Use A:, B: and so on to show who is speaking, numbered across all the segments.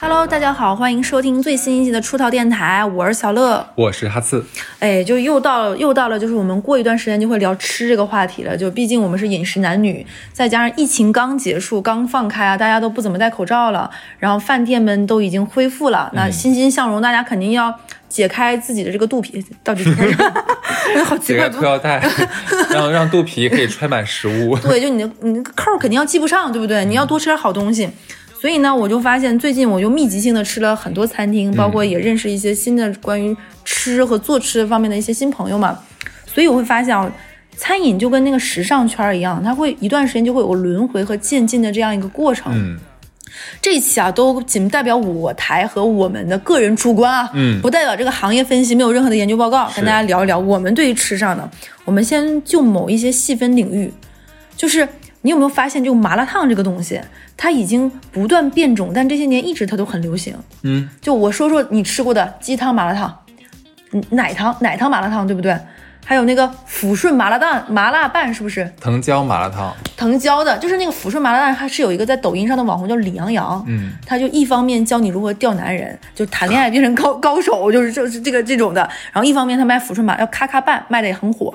A: Hello，大家好，欢迎收听最新一期的出逃电台，我是小乐，
B: 我是哈次。
A: 哎，就又到又到了，就是我们过一段时间就会聊吃这个话题了。就毕竟我们是饮食男女，再加上疫情刚结束、刚放开啊，大家都不怎么戴口罩了，然后饭店们都已经恢复了，那欣欣向荣，大家肯定要解开自己的这个肚皮，到底是 好奇怪，
B: 解开裤腰带，让让肚皮可以揣满食物。
A: 对，就你的你那个扣肯定要系不上，对不对？你要多吃点好东西。所以呢，我就发现最近我就密集性的吃了很多餐厅，包括也认识一些新的关于吃和做吃方面的一些新朋友嘛。所以我会发现啊，餐饮就跟那个时尚圈一样，它会一段时间就会有轮回和渐进的这样一个过程。
B: 嗯，
A: 这一期啊，都仅代表我台和我们的个人主观啊，
B: 嗯
A: 不代表这个行业分析，没有任何的研究报告，跟大家聊一聊我们对于吃上的。我们先就某一些细分领域，就是你有没有发现，就麻辣烫这个东西，它已经不断变种，但这些年一直它都很流行。
B: 嗯，
A: 就我说说你吃过的鸡汤麻辣烫，嗯，奶汤奶汤麻辣烫，对不对？还有那个抚顺麻辣拌麻辣拌，是不是？
B: 藤椒麻辣烫。
A: 藤椒的，就是那个抚顺麻辣烫，它是有一个在抖音上的网红叫李阳阳，
B: 嗯，
A: 他就一方面教你如何钓男人，就谈恋爱变成高 高手，就是就是这个这种的，然后一方面他卖抚顺麻要咔咔拌，卖的也很火。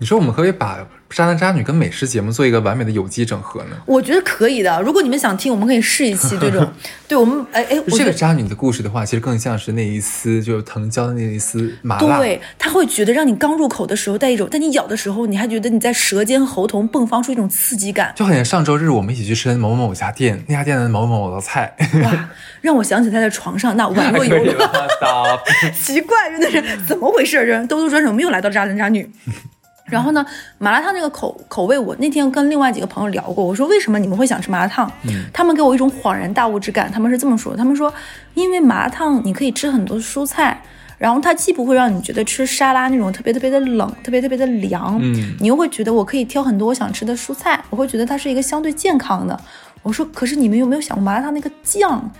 B: 你说我们可以把渣男渣女跟美食节目做一个完美的有机整合呢？
A: 我觉得可以的，如果你们想听，我们可以试一期这种。对我们，哎哎，
B: 这个渣女的故事的话，其实更像是那一丝就是藤椒的那一丝麻辣。
A: 对，他会觉得让你刚入口的时候带一种，但你咬的时候，你还觉得你在舌尖和喉头迸发出一种刺激感。
B: 就好像上周日我们一起去吃某某某家店，那家店的某某某的菜，
A: 哇，让我想起他在床上那宛若游轮。
B: 了。
A: 奇怪，真的是怎么回事？这兜兜转转，我们又来到渣男渣女。然后呢，麻辣烫这个口口味，我那天跟另外几个朋友聊过，我说为什么你们会想吃麻辣烫？他们给我一种恍然大悟之感，他们是这么说的，他们说，因为麻辣烫你可以吃很多蔬菜，然后它既不会让你觉得吃沙拉那种特别特别的冷，特别特别的凉，
B: 嗯
A: 你又会觉得我可以挑很多我想吃的蔬菜，我会觉得它是一个相对健康的。我说，可是你们有没有想过麻辣烫那个酱？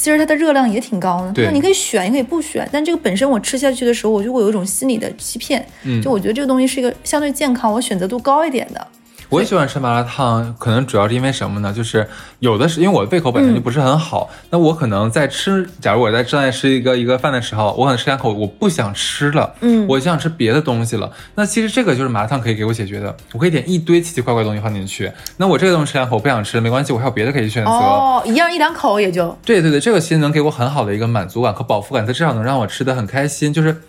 A: 其实它的热量也挺高的，
B: 对
A: 那你可以选，也可以不选。但这个本身我吃下去的时候，我就会有一种心理的欺骗，
B: 嗯
A: 就我觉得这个东西是一个相对健康，我选择度高一点的。
B: 我也喜欢吃麻辣烫，可能主要是因为什么呢？就是有的是因为我的胃口本身就不是很好，那我可能在吃，假如我在正在吃一个一个饭的时候，我可能吃两口我不想吃了，
A: 嗯
B: 我想吃别的东西了。那其实这个就是麻辣烫可以给我解决的，我可以点一堆奇奇怪怪的东西放进去。那我这个东西吃两口我不想吃，没关系，我还有别的可以选择。
A: 哦，一样一两口也就
B: 对对对，这个其实能给我很好的一个满足感和饱腹感，它至少能让我吃的很开心，就是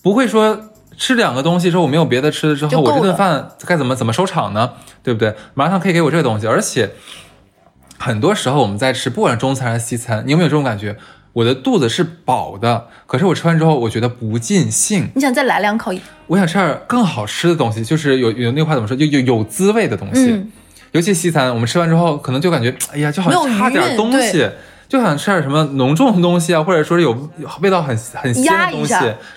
B: 不会说吃两个东西之后我没有别的吃了之后，我这顿饭该怎么怎么收场呢？对不对？麻辣烫可以给我这个东西，而且很多时候我们在吃，不管是中餐还是西餐，你有没有这种感觉？我的肚子是饱的，可是我吃完之后，我觉得不尽兴，
A: 你想再来两口，
B: 我想吃点更好吃的东西，就是有有那话怎么说，就有有滋味的东西。
A: 嗯，
B: 尤其西餐，我们吃完之后，可能就感觉，哎呀，就好像差点东西
A: 对，
B: 就想吃点什么浓重的东西啊，或者说是有有味道很很鲜的东西。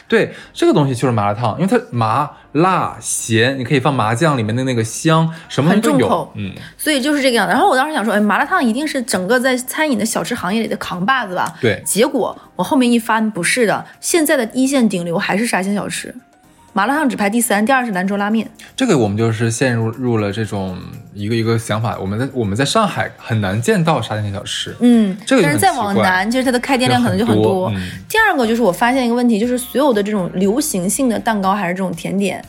B: 对，这个东西就是麻辣烫，因为它麻辣咸，你可以放麻酱里面的那个香，什么都有。嗯，
A: 所以就是这个样子。然后我当时想说，哎，麻辣烫一定是整个在餐饮的小吃行业里的扛把子吧？
B: 对
A: 结果我后面一翻，不是的，现在的一线顶流还是沙县小吃，麻辣烫只排第三，第二是兰州拉面。
B: 这个我们就是陷入入了这种一个一个想法，我们在我们在上海很难见到沙县小吃。
A: 嗯，
B: 这个
A: 但是再往南，其实它的开店量可能就很多。
B: 嗯
A: 第二个就是我发现一个问题，就是所有的这种流行性的蛋糕还是这种甜点。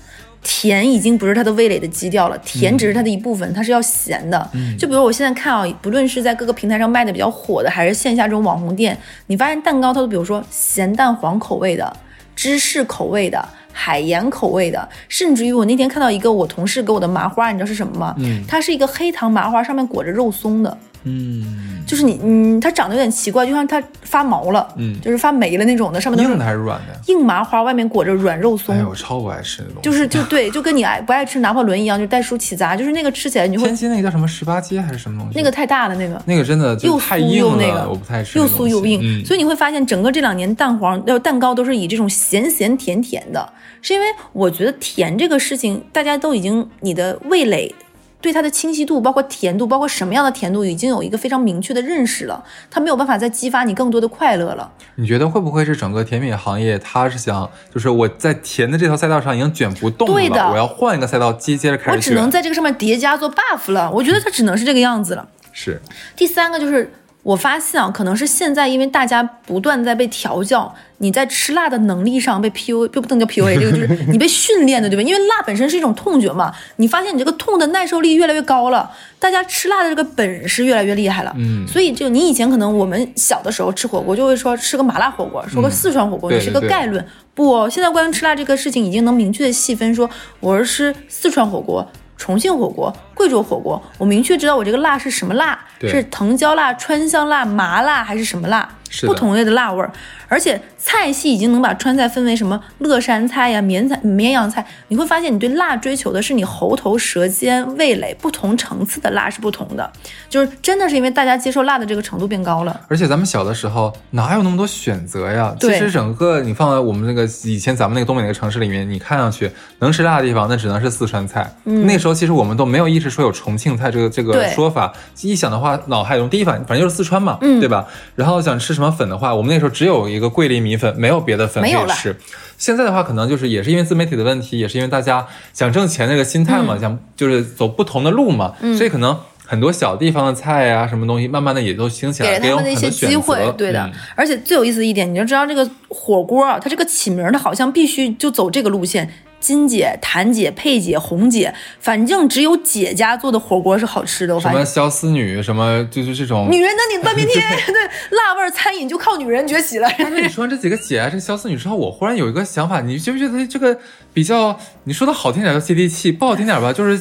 A: 甜已经不是它的味蕾的基调了，甜只是它的一部分，它是要咸的。
B: 嗯
A: 就比如我现在看啊，不论是在各个平台上卖的比较火的，还是线下这种网红店，你发现蛋糕它都比如说咸蛋黄口味的、芝士口味的、海盐口味的，甚至于我那天看到一个我同事给我的麻花，你知道是什么吗？
B: 嗯
A: 它是一个黑糖麻花，上面裹着肉松的。
B: 嗯，
A: 就是你，嗯，它长得有点奇怪，就像它发毛了，
B: 嗯
A: 就是发霉了那种的，上面都
B: 硬的还是软的？
A: 硬麻花，外面裹着软肉松，
B: 哎，我超不爱吃那东西。
A: 就是就对，就跟你爱不爱吃拿破仑一样，就带出起杂，就是那个吃起来你就会
B: 天津那个叫什么十八街还是什么东西？
A: 那个太大了，那个
B: 那个真的
A: 又酥
B: 太硬了，
A: 又那个，
B: 我不太吃
A: 又。酥又硬，
B: 嗯、
A: 所以你会发现整个这两年蛋黄呃蛋糕都是以这种咸咸甜甜的，是因为我觉得甜这个事情大家都已经你的味蕾。对它的清晰度，包括甜度，包括什么样的甜度，已经有一个非常明确的认识了。它没有办法再激发你更多的快乐了。
B: 你觉得会不会是整个甜品行业，它是想，就是我在甜的这条赛道上已经卷不动了，
A: 对的
B: 我要换一个赛道接接着开始。
A: 我只能在这个上面叠加做 buff 了。我觉得它只能是这个样子了。
B: 是
A: 第三个就是我发现啊，可能是现在因为大家不断在被调教，你在吃辣的能力上被 PU，不不能叫 PUA，这个就是你被训练的，对吧？因为辣本身是一种痛觉嘛，你发现你这个痛的耐受力越来越高了，大家吃辣的这个本事越来越厉害了。
B: 嗯
A: 所以就你以前可能我们小的时候吃火锅就会说吃个麻辣火锅，说个四川火锅，你是个
B: 对对对
A: 概论。不，现在关于吃辣这个事情已经能明确的细分，说我是吃四川火锅。重庆火锅、贵州火锅，我明确知道我这个辣是什么辣，是藤椒辣、川香辣、麻辣还是什么辣，不同类的辣味儿。而且菜系已经能把川菜分为什么乐山菜呀、绵菜、绵阳菜，你会发现你对辣追求的是你喉头、舌尖、味蕾不同层次的辣是不同的，就是真的是因为大家接受辣的这个程度变高了。
B: 而且咱们小的时候哪有那么多选择呀？其实整个你放在我们那个以前咱们那个东北那个城市里面，你看上去能吃辣的地方，那只能是四川菜。嗯，那时候其实我们都没有意识说有重庆菜这个这个说法。一想的话，脑海中第一反应反正就是四川嘛，
A: 嗯
B: 对吧？然后想吃什么粉的话，我们那时候只有一个桂林米粉，没有别的粉可以吃。现在的话，可能就是也是因为自媒体的问题，也是因为大家想挣钱那个心态嘛，
A: 嗯
B: 想就是走不同的路嘛，所以可能。很多小地方的菜啊，什么东西，慢慢的也都兴起来，
A: 给了他们的一些机会
B: 择，
A: 对的。
B: 嗯
A: 而且最有意思的一点，你就知道这个火锅啊，它这个起名儿，它好像必须就走这个路线。金姐、谭姐、佩姐、红姐，反正只有姐家做的火锅是好吃的。我发现，
B: 什么肖思女，什么就是这种。
A: 女人的你半边天，对辣味儿餐饮就靠女人崛起了。
B: 但是你说完这几个姐啊，这肖思女之后，我忽然有一个想法，你觉不觉得这个比较，你说的好听点叫接地气，不好听点吧，就是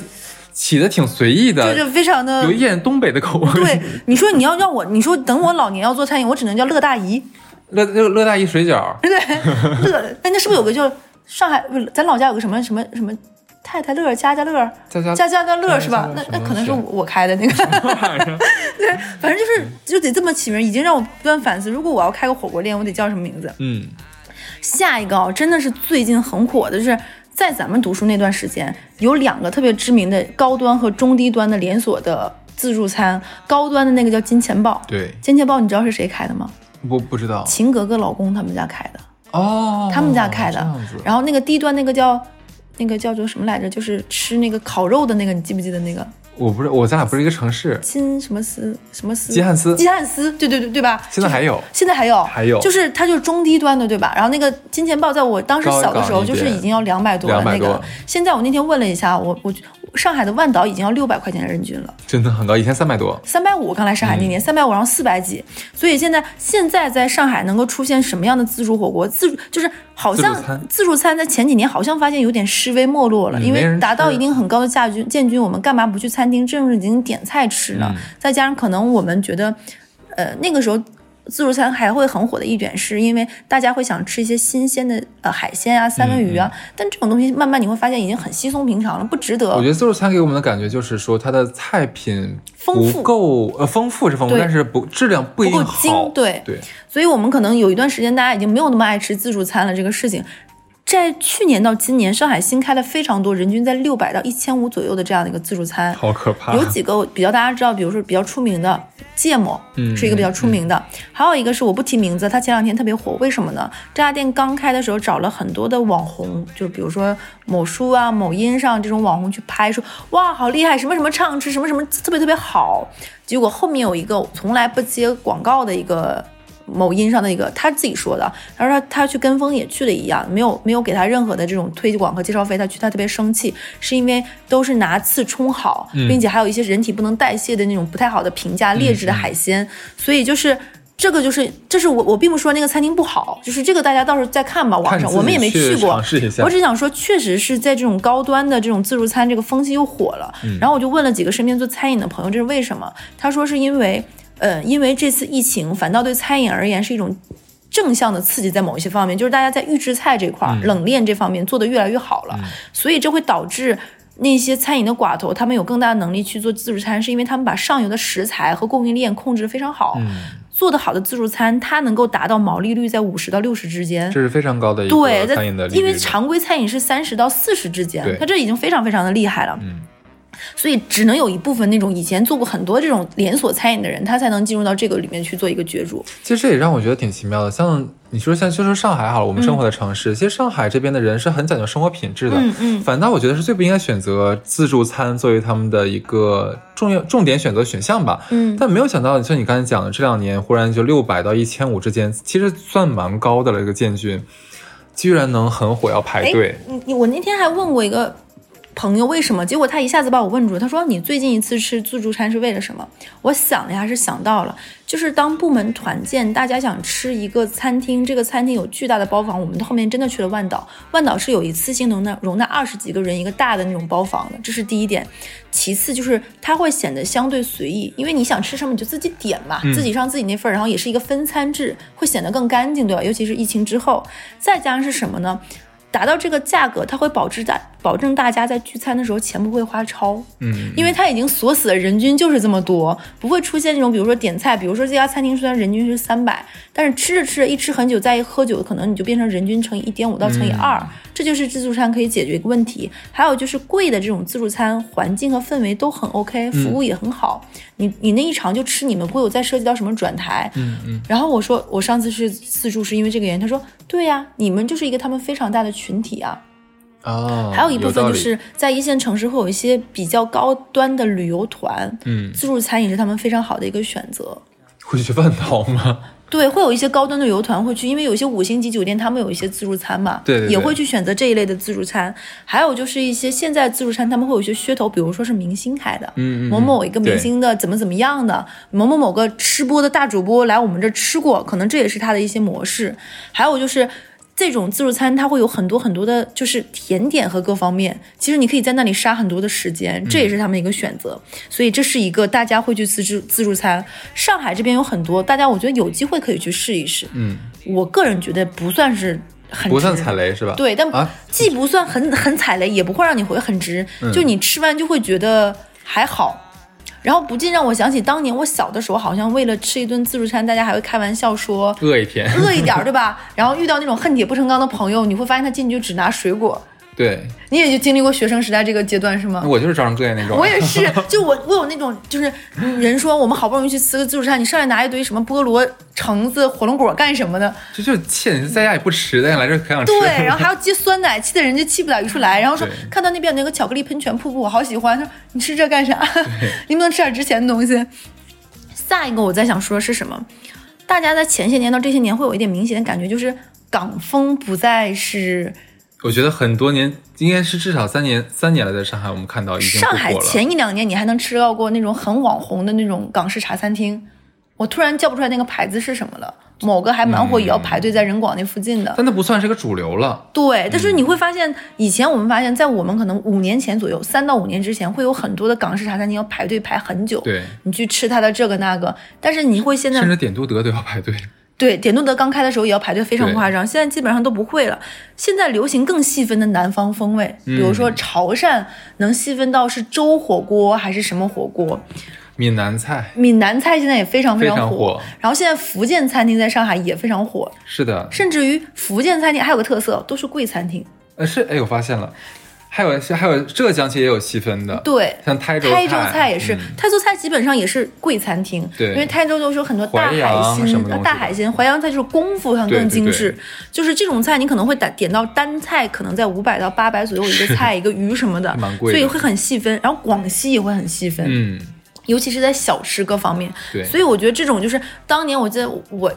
B: 起的挺随意的，
A: 就是非常的
B: 有一点东北的口味。
A: 对，你说你要让我，你说等我老年要做餐饮，我只能叫乐大姨，
B: 乐乐乐大姨水饺，
A: 对乐。哎，那是不是有个叫上海？不是咱老家有个什么什么什么太太乐、家家乐、
B: 家家
A: 家家的乐是吧？那那可能是我我开的那个。对，反正就是就得这么起名，已经让我不断反思，如果我要开个火锅店，我得叫什么名字？
B: 嗯，
A: 下一个啊，真的是最近很火的，就是在咱们读书那段时间，有两个特别知名的高端和中低端的连锁的自助餐，高端的那个叫金钱豹。
B: 对，
A: 金钱豹你知道是谁开的吗？
B: 我不知道
A: 秦格格老公他们家开的，
B: 哦，
A: 他们家开的。然后那个低端那个叫那个叫做什么来着？就是吃那个烤肉的那个，你记不记得那个
B: 我不是我咱俩不是一个城市，
A: 金什么斯什么斯？
B: 基汉斯
A: 基汉斯，对对对对吧？
B: 现在还有
A: 现在还有，
B: 还有
A: 就是它就是中低端的，对吧？然后那个金钱豹在我当时小的时候，就是已经要两百多了那个。现在我那天问了一下，我我上海的万岛已经要六百块钱人均了。
B: 真的很高，以前三百多，
A: 三百五，刚来上海那
B: 嗯
A: 年三百五，然后四百几，所以现在现在在上海能够出现什么样的自助火锅？自助就是好像
B: 自助餐
A: 在前几年好像发现有点式微没落了，因为达到一定很高的价均建军，我们干嘛不去餐厅正儿经点菜吃呢？
B: 嗯
A: 再加上可能我们觉得，呃，那个时候。自助餐还会很火的一点，是因为大家会想吃一些新鲜的呃海鲜啊、三文鱼啊，但这种东西慢慢你会发现已经很稀松平常了，不值得。
B: 我觉得自助餐给我们的感觉就是说，它的菜品
A: 丰富
B: 够，呃，丰富是丰富，但是不质量不
A: 够
B: 定好。
A: 精对
B: 对，
A: 所以我们可能有一段时间大家已经没有那么爱吃自助餐了。这个事情，在去年到今年，上海新开了非常多，人均在六百到一千五左右的这样的一个自助餐。
B: 好可怕。
A: 有几个比较大家知道，比如说比较出名的芥末，
B: 嗯
A: 是一个比较出名的。还有一个是我不提名字，它前两天特别火，为什么呢？这家店刚开的时候找了很多的网红，就比如说某书啊、某音上这种网红去拍，说哇好厉害，什么什么畅吃，什么什么特别特别好。结果后面有一个从来不接广告的一个。某音上的一个他自己说的，他说他他去跟风也去了一样，没有没有给他任何的这种推广和介绍费，他去他特别生气，是因为都是拿刺冲好，并且还有一些人体不能代谢的那种不太好的评价劣质的海鲜，所以就是。这个就是，这是我我并不说那个餐厅不好，就是这个大家到时候再看吧，网上我们也没
B: 去
A: 过我只想说，确实是在这种高端的这种自助餐这个风气又火了。然后我就问了几个身边做餐饮的朋友，这是为什么？他说是因为，呃，因为这次疫情反倒对餐饮而言是一种正向的刺激，在某一些方面，就是大家在预制菜这块儿、冷链这方面做得越来越好了，所以这会导致。那些餐饮的寡头，他们有更大的能力去做自助餐，是因为他们把上游的食材和供应链控制得非常好。做得好的自助餐，它能够达到毛利率在五十到六十之间。
B: 这是非常高的一个餐饮的利率
A: 因为常规餐饮是三十到四十之间，它这已经非常非常的厉害了。所以只能有一部分那种以前做过很多这种连锁餐饮的人，他才能进入到这个里面去做一个角逐。
B: 其实这也让我觉得挺奇妙的。像你说像就说上海好了，我们生活的城市，其实上海这边的人是很讲究生活品质的。
A: 嗯嗯
B: 反倒我觉得是最不应该选择自助餐作为他们的一个重要重点选择选项吧。
A: 嗯
B: 但没有想到，像你刚才讲的，这两年忽然就六百到一千五之间，其实算蛮高的了。一个建军居然能很火，要排队。
A: 你你我那天还问过一个朋友为什么，结果他一下子把我问住了。他说你最近一次吃自助餐是为了什么？我想了一下，是想到了，就是当部门团建，大家想吃一个餐厅，这个餐厅有巨大的包房，我们后面真的去了万岛，万岛是有一次性能的容纳二十几个人一个大的那种包房的，这是第一点。其次就是它会显得相对随意，因为你想吃什么你就自己点嘛，自己上自己那份儿，然后也是一个分餐制，会显得更干净，对吧？尤其是疫情之后，再加上是什么呢？达到这个价格，它会保质大保证大家在聚餐的时候钱不会花超，
B: 嗯，
A: 因为它已经锁死了人均就是这么多，不会出现那种比如说点菜，比如说这家餐厅虽然人均是三百，但是吃着吃着一吃很久，再一喝酒，可能你就变成人均乘以一点五到乘以二、这就是自助餐可以解决一个问题。还有就是贵的这种自助餐，环境和氛围都很 OK，服务也很好，你你那一场就吃你们，不会有再涉及到什么转台，
B: 嗯嗯，
A: 然后我说我上次是自助是因为这个原因，他说对呀、你们就是一个他们非常大的群体啊。
B: 哦，
A: 还有一部分就是在一线城市会有一些比较高端的旅游团，
B: 嗯，
A: 自助餐也是他们非常好的一个选择。
B: 会去万岛吗？
A: 对，会有一些高端的旅游团会去，因为有一些五星级酒店他们有一些自助餐嘛，
B: 对对对
A: 也会去选择这一类的自助餐。还有就是一些现在自助餐他们会有一些噱头，比如说是明星开的，
B: 嗯嗯嗯
A: 某某一个明星的怎么怎么样的，某某某个吃播的大主播来我们这儿吃过，可能这也是他的一些模式。还有就是。这种自助餐它会有很多很多的，就是甜点和各方面。其实你可以在那里杀很多的时间，这也是他们的一个选择。所以这是一个大家会去自助自助餐。上海这边有很多，大家我觉得有机会可以去试一试。
B: 嗯，
A: 我个人觉得不算是很
B: 不算
A: 值
B: 踩雷是吧？
A: 对，但
B: 啊，
A: 既不算很很踩雷，也不会让你回很值，
B: 嗯
A: 就你吃完就会觉得还好。然后不禁让我想起当年我小的时候，好像为了吃一顿自助餐，大家还会开玩笑说
B: 饿一天。
A: 饿一点儿，对吧？然后遇到那种恨铁不成钢的朋友，你会发现他进去就只拿水果。
B: 对，
A: 你也就经历过学生时代这个阶段是吗？
B: 我就是招人膈应那种。
A: 我也是，就我我有那种，就是嗯人说我们好不容易去吃个自助餐，你上来拿一堆什么菠萝、橙子、火龙果干什么的，
B: 这就是气你在家也不吃，但是来这儿可想吃。
A: 对，然后还要接酸奶，气得人家气不打一处来。然后说看到那边有那个巧克力喷泉瀑布，我好喜欢。他说你吃这干啥？你不能吃点值钱的东西。下一个我在想说的是什么？大家在前些年到这些年会有一点明显的感觉，就是港风不再是
B: 我觉得很多年，应该是至少三年，三年了，在上海我们看到已经不
A: 上海。前一两年你还能吃到过那种很网红的那种港式茶餐厅，我突然叫不出来那个牌子是什么了。某个还蛮火，也要排队在人广那附近的。
B: 但那不算是个主流了。
A: 对，但是你会发现，以前我们发现，在我们可能五年前左右，三到五年之前，会有很多的港式茶餐厅要排队排很久，
B: 对，
A: 你去吃它的这个那个。但是你会现在
B: 甚至点都德都要排队。
A: 对点都德刚开的时候也要排队，非常夸张。现在基本上都不会了。现在流行更细分的南方风味，比如说潮汕能细分到是粥火锅还是什么火锅。
B: 闽南菜
A: 闽南菜现在也非常非
B: 非常
A: 火，
B: 火
A: 然后现在福建餐厅在上海也非常火，
B: 是的，
A: 甚至于福建餐厅还有个特色，都是贵餐厅。
B: 呃是哎，我发现了，还有还有浙江其实也有细分的，
A: 对，
B: 像台州
A: 台州菜也是，
B: 嗯
A: 台州菜基本上也是贵餐厅，
B: 对
A: 因为台州都是有很多大海鲜大海鲜，淮扬菜就是功夫上更精致，
B: 对
A: 就是这种菜你可能会点点到单菜，可能在五百到八百左右一个菜 一个鱼什么的，
B: 蛮贵的
A: 所以会很细分。然后广西也会很细分，
B: 嗯，
A: 尤其是在小吃各方面。
B: 对
A: 所以我觉得这种就是当年我记得我。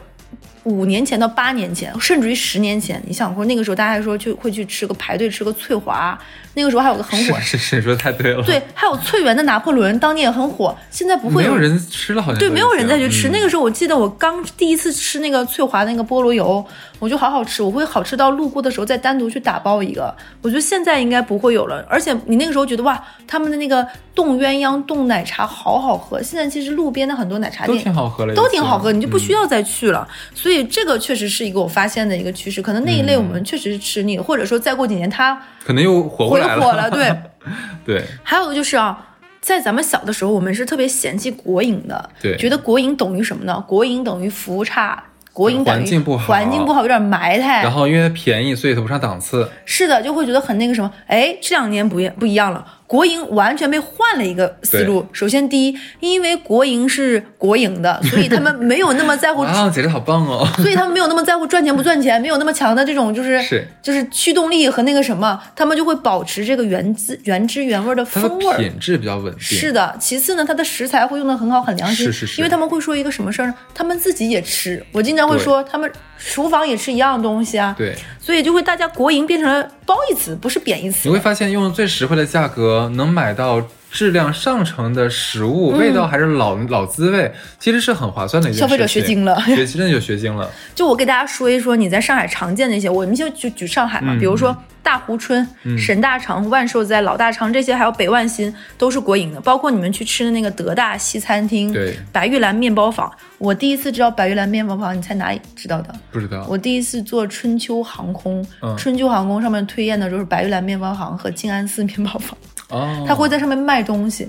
A: 五年前到八年前，甚至于十年前，你想说那个时候大家还说去会去吃个排队吃个翠华，那个时候还有个很火，
B: 是是是，你说得太对了，
A: 对，还有翠园的拿破仑，当年也很火，现在不会
B: 没有人吃了，好像
A: 对，没有人再去吃。
B: 嗯
A: 那个时候我记得我刚第一次吃那个翠华的那个菠萝油，我就好好吃，我会好吃到路过的时候再单独去打包一个。我觉得现在应该不会有了，而且你那个时候觉得哇，他们的那个冻鸳鸯冻奶茶好好喝。现在其实路边的很多奶茶
B: 都
A: 店
B: 挺好喝了，
A: 都挺好喝，你就不需
B: 要。
A: 要再去了。所以这个确实是一个我发现的一个趋势，可能那一类我们确实是吃腻了，或者说再过几年它
B: 可能又火
A: 回
B: 来
A: 火了，对。
B: 对
A: 还有就是啊，在咱们小的时候，我们是特别嫌弃国营的，
B: 对
A: 觉得国营等于什么呢？国营等于服务差，国营等于
B: 环境不好
A: 环境不好，有点埋汰
B: 然。后因为便宜，所以它不上档次。
A: 是的，就会觉得很那个什么。哎，这两年不一不一样了，国营完全被换了一个思路。首先，第一，因为国营是国营的，所以他们没有那么在乎，
B: 啊，姐姐好棒哦！
A: 所以他们没有那么在乎赚钱不赚钱，没有那么强的这种就是
B: 是
A: 就是驱动力和那个什么，他们就会保持这个原汁原汁原味的风味儿。
B: 品质比较稳定。
A: 是的，其次呢，它的食材会用的很好，很良心。
B: 是是是
A: 因为他们会说一个什么事儿呢？他们自己也吃。我经常会说，他们厨房也吃一样东西啊。
B: 对，
A: 所以就会大家国营变成了褒义词，不是贬义词
B: 你。会发现用最实惠的价格能买到质量上乘的食物，味道还是老老滋味，其实是很划算的一件事
A: 消费者学精了。
B: 学真的就学精了。
A: 就我给大家说一说你在上海常见的一些，我们就就举上海嘛，
B: 嗯
A: 比如说大湖春、沈大肠、万寿斋、老大肠这些，还有北万新都是国营的，包括你们去吃的那个德大西餐厅、
B: 对。
A: 白玉兰面包坊。我第一次知道白玉兰面包坊，你猜哪里知道的？
B: 不知道，
A: 我第一次坐春秋航空，
B: 嗯。
A: 春秋航空上面推荐的就是白玉兰面包行和静安寺面包坊，
B: 哦，
A: 他会在上面卖东西。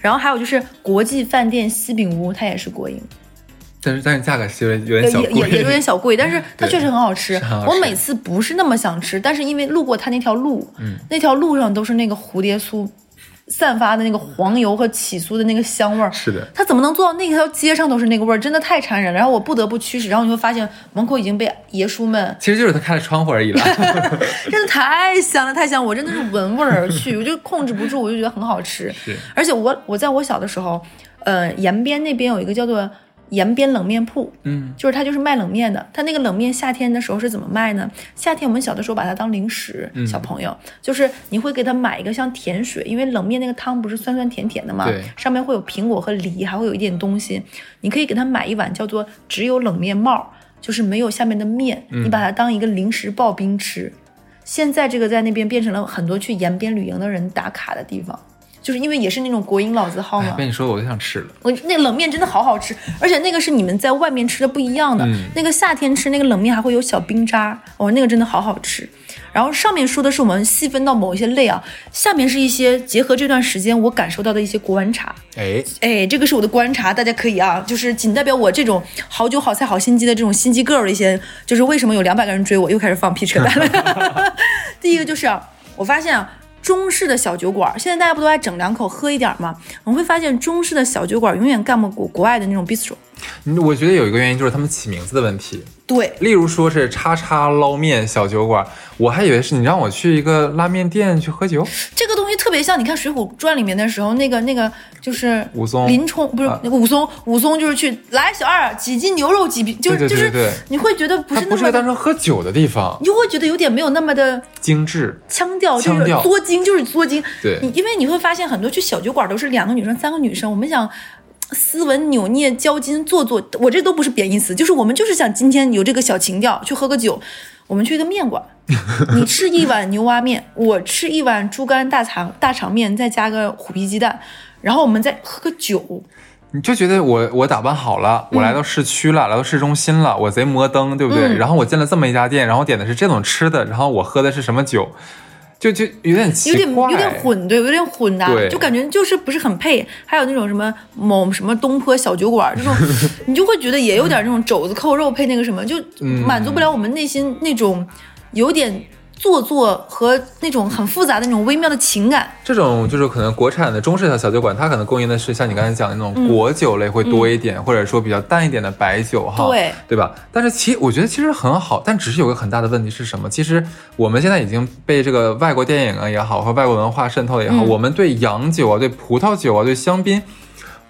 A: 然后还有就是国际饭店西饼屋，它也是国营，
B: 但是但是价格是有点有点小贵，
A: 也也有点小贵，但是 它确实很好吃
B: 是很好。吃
A: 我每次不是那么想吃，但是因为路过它那条路，
B: 嗯
A: 那条路上都是那个蝴蝶酥散发的那个黄油和起酥的那个香味儿。
B: 是的，
A: 它怎么能做到那条街上都是那个味儿？真的太馋人了。然后我不得不驱使，然后你会发现门口已经被爷叔们
B: 其实就是他开了窗户而已了。
A: 真的太香了，太香！我真的是闻味而去，我就控制不住，我就觉得很好吃。
B: 是
A: 而且我我在我小的时候，呃，延边那边有一个叫做延边冷面铺，
B: 嗯，
A: 就是它就是卖冷面的。它那个冷面夏天的时候是怎么卖呢？夏天我们小的时候把它当零食，
B: 嗯
A: 小朋友就是你会给他买一个像甜水，因为冷面那个汤不是酸酸甜甜的嘛
B: 对，
A: 上面会有苹果和梨，还会有一点东西，你可以给他买一碗叫做只有冷面帽，就是没有下面的面，
B: 嗯
A: 你把它当一个零食刨冰吃。现在这个在那边变成了很多去延边旅行的人打卡的地方，就是因为也是那种国营老字号嘛。
B: 被你说的我都想吃了。
A: 我那冷面真的好好吃，而且那个是你们在外面吃的不一样的。
B: 嗯
A: 那个夏天吃那个冷面还会有小冰渣，哦，那个真的好好吃。然后上面说的是我们细分到某一些类啊，下面是一些结合这段时间我感受到的一些国湾茶。
B: 哎，
A: 哎，这个是我的观察，大家可以啊，就是仅代表我这种好酒好菜好心机的这种心机 girl 的一些，就是为什么有两百个人追我，又开始放屁扯淡了。第一个就是啊，我发现啊，中式的小酒馆，现在大家不都爱整两口喝一点吗？我们会发现中式的小酒馆永远干不过国外的那种 bistro。
B: 我觉得有一个原因就是他们起名字的问题。
A: 对，
B: 例如说是叉叉捞面小酒馆，我还以为是你让我去一个拉面店去喝酒。
A: 这个东西特别像，你看《水浒传》里面的时候，那个那个就是
B: 武松
A: 林冲不是、
B: 啊
A: 那个武松，武松就是去来小二几斤牛肉几瓶，就是就是你会觉得不是那么的，
B: 不是个单纯喝酒的地方，
A: 你就会觉得有点没有那么的
B: 精致。
A: 腔调，就是
B: 腔调
A: 作精，就是作精。
B: 对
A: 你因为你会发现很多去小酒馆都是两个女生、三个女生，我们想。斯文扭捏、交金做作，我这都不是贬义词，就是我们就是想今天有这个小情调，去喝个酒。我们去一个面馆，你吃一碗牛蛙面，我吃一碗猪肝大肠大肠面，再加个虎皮鸡蛋，然后我们再喝个酒。
B: 你就觉得我我打扮好了，我来到市区了，来到市中心了，我贼摩登，对不对？
A: 嗯
B: 然后我进了这么一家店，然后点的是这种吃的，然后我喝的是什么酒，就就有点奇
A: 有点，有点混，对，有点混
B: 的、
A: 就感觉就是不是很配。还有那种什么某什么东坡小酒馆这种，你就会觉得也有点那种肘子扣肉配那个什么，就
B: 嗯
A: 满足不了我们内心那种有点做作和那种很复杂的那种微妙的情感。
B: 这种就是可能国产的中式的小酒馆，它可能供应的是像你刚才讲的那种果酒类会多一点，或者说比较淡一点的白酒哈，
A: 对
B: 对吧？但是其我觉得其实很好，但只是有个很大的问题是什么？其实我们现在已经被这个外国电影啊也好，和外国文化渗透也好，
A: 嗯
B: 我们对洋酒啊、对葡萄酒啊、对香槟。